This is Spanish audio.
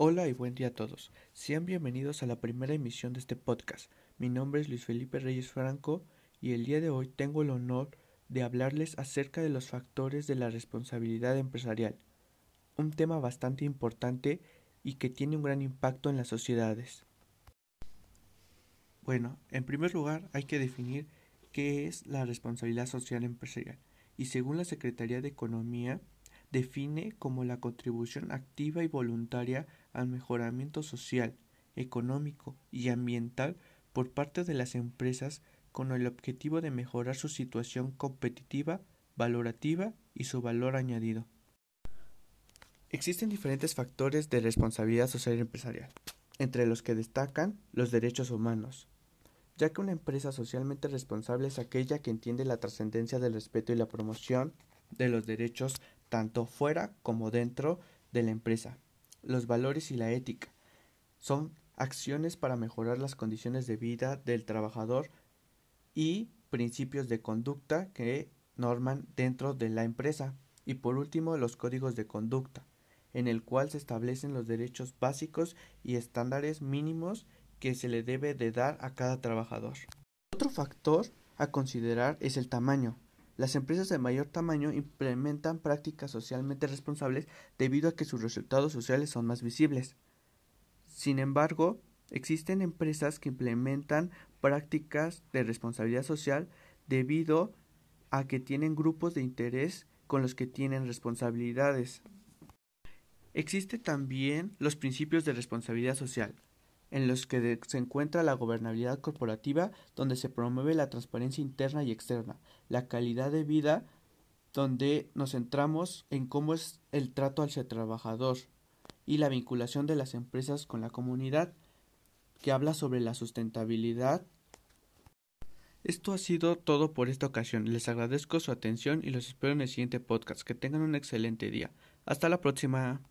Hola y buen día a todos. Sean bienvenidos a la primera emisión de este podcast. Mi nombre es Luis Felipe Reyes Franco y el día de hoy tengo el honor de hablarles acerca de los factores de la responsabilidad empresarial, un tema bastante importante y que tiene un gran impacto en las sociedades. Bueno, en primer lugar hay que definir qué es la responsabilidad social empresarial y según la Secretaría de Economía define como la contribución activa y voluntaria al mejoramiento social, económico y ambiental por parte de las empresas con el objetivo de mejorar su situación competitiva, valorativa y su valor añadido. Existen diferentes factores de responsabilidad social empresarial, entre los que destacan los derechos humanos, ya que una empresa socialmente responsable es aquella que entiende la trascendencia del respeto y la promoción de los derechos tanto fuera como dentro de la empresa. Los valores y la ética son acciones para mejorar las condiciones de vida del trabajador y principios de conducta que norman dentro de la empresa. Y por último, los códigos de conducta, en el cual se establecen los derechos básicos y estándares mínimos que se le debe de dar a cada trabajador. Otro factor a considerar es el tamaño. Las empresas de mayor tamaño implementan prácticas socialmente responsables debido a que sus resultados sociales son más visibles. Sin embargo, existen empresas que implementan prácticas de responsabilidad social debido a que tienen grupos de interés con los que tienen responsabilidades. Existen también los principios de responsabilidad social, en los que se encuentra la gobernabilidad corporativa, donde se promueve la transparencia interna y externa, la calidad de vida, donde nos centramos en cómo es el trato hacia trabajador, y la vinculación de las empresas con la comunidad, que habla sobre la sustentabilidad. Esto ha sido todo por esta ocasión. Les agradezco su atención y los espero en el siguiente podcast. Que tengan un excelente día. Hasta la próxima.